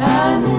I'm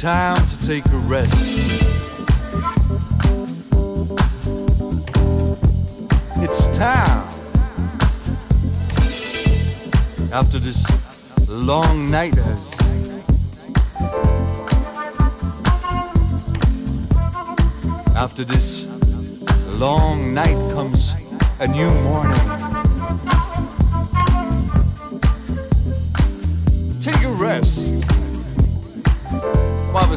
time to take a rest. It's time. After this long night has After this long night comes a new morning.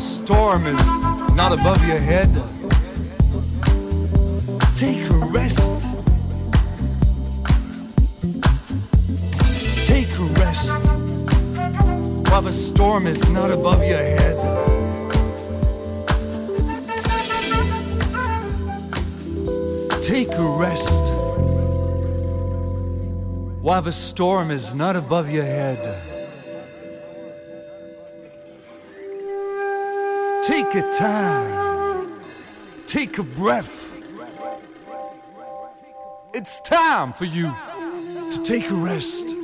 Storm is not above your head. Take a rest. Take a rest while the storm is not above your head. Take a rest while the storm is not above your head. Take a time. Take a breath. It's time for you to take a rest.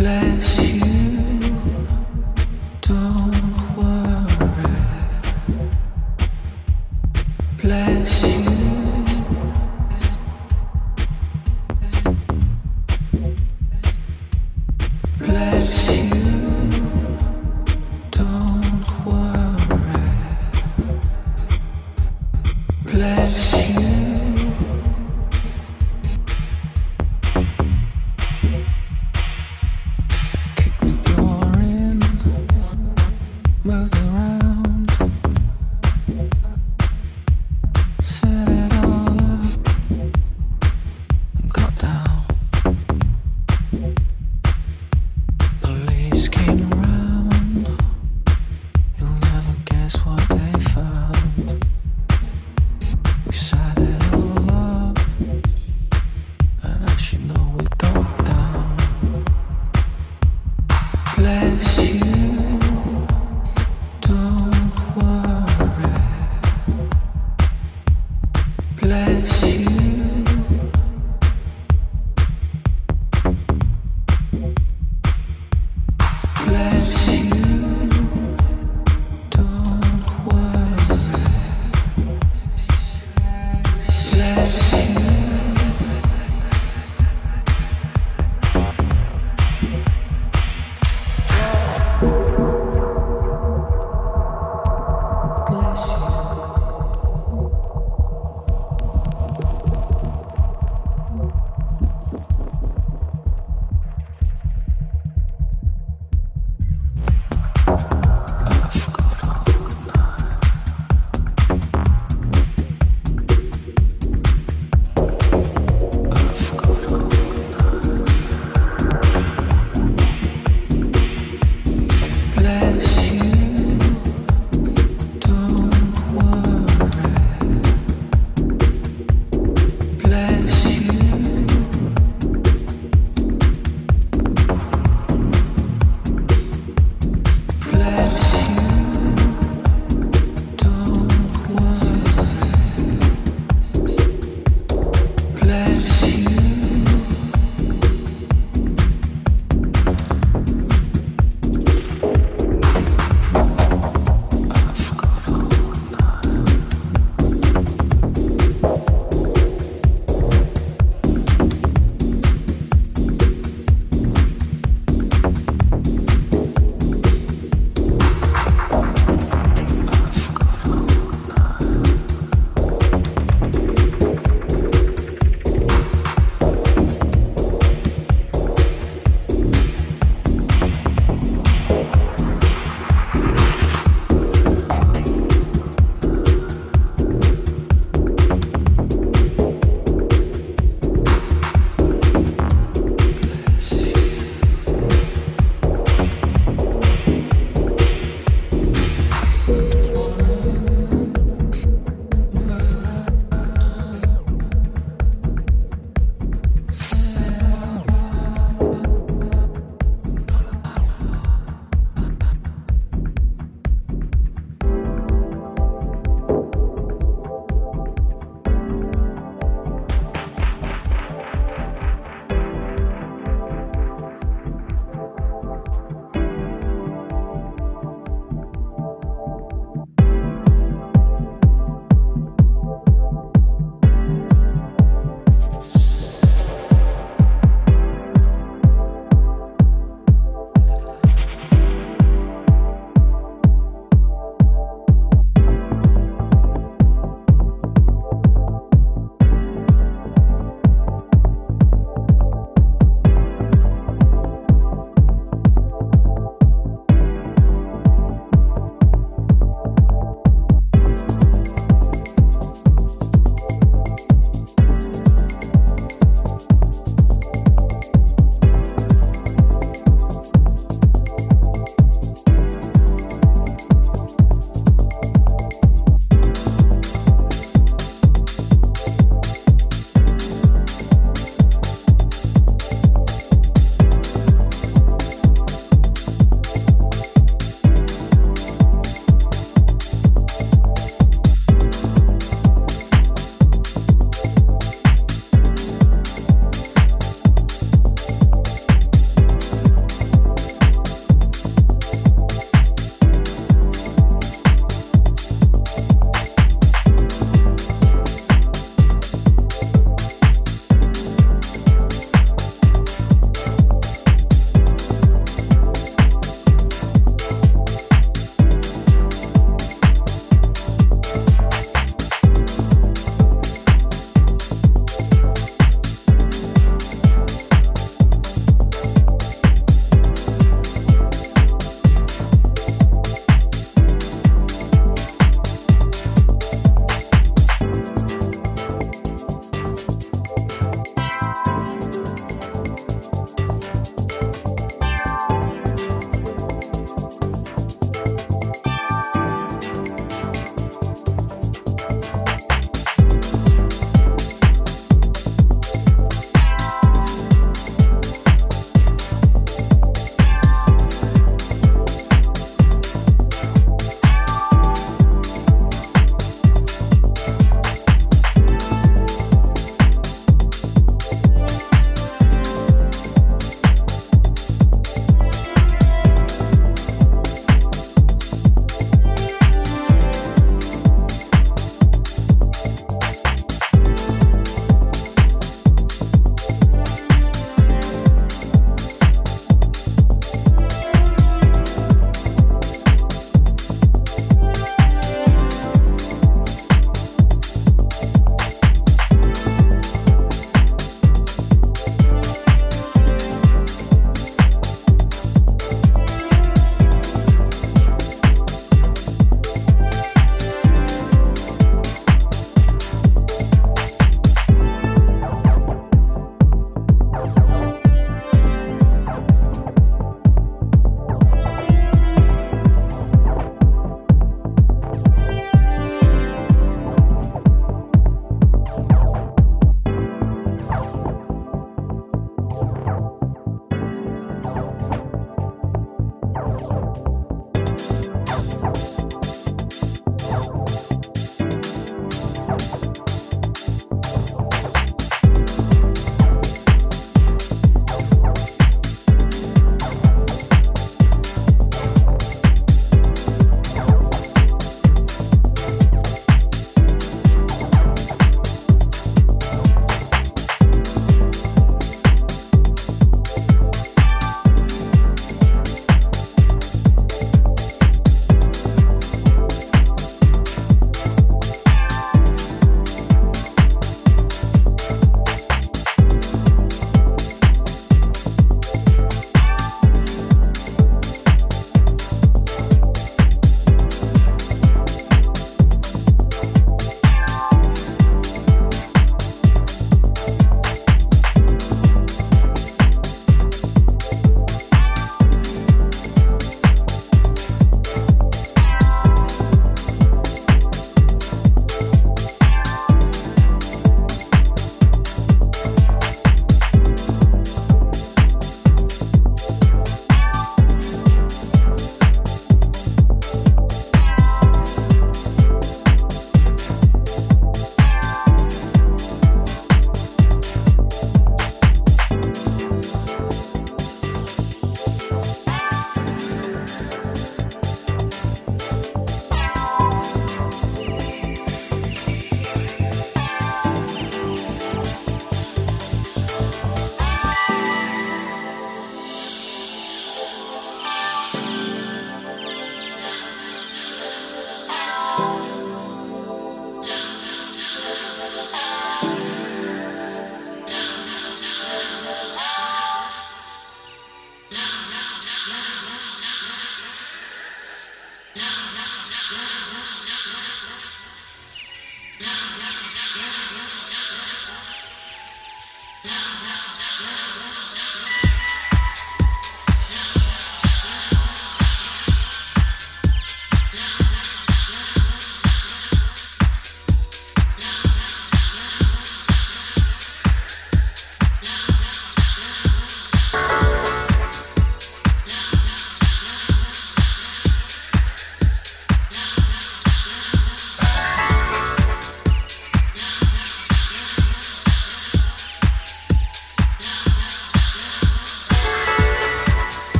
Bless you,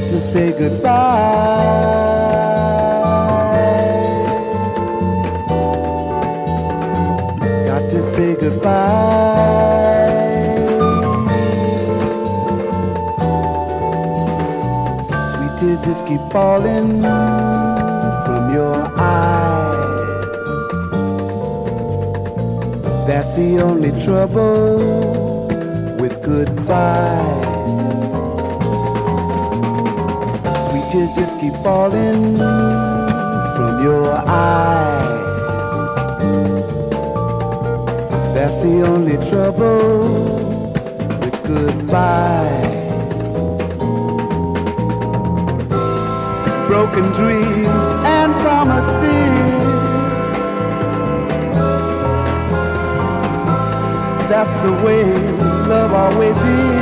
Got to say goodbye. Got to say goodbye. Sweet tears just keep falling from your eyes. That's the only trouble with goodbyes. Tears just keep falling from your eyes. That's the only trouble with goodbyes. Broken dreams and promises. That's the way love always is.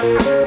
Thank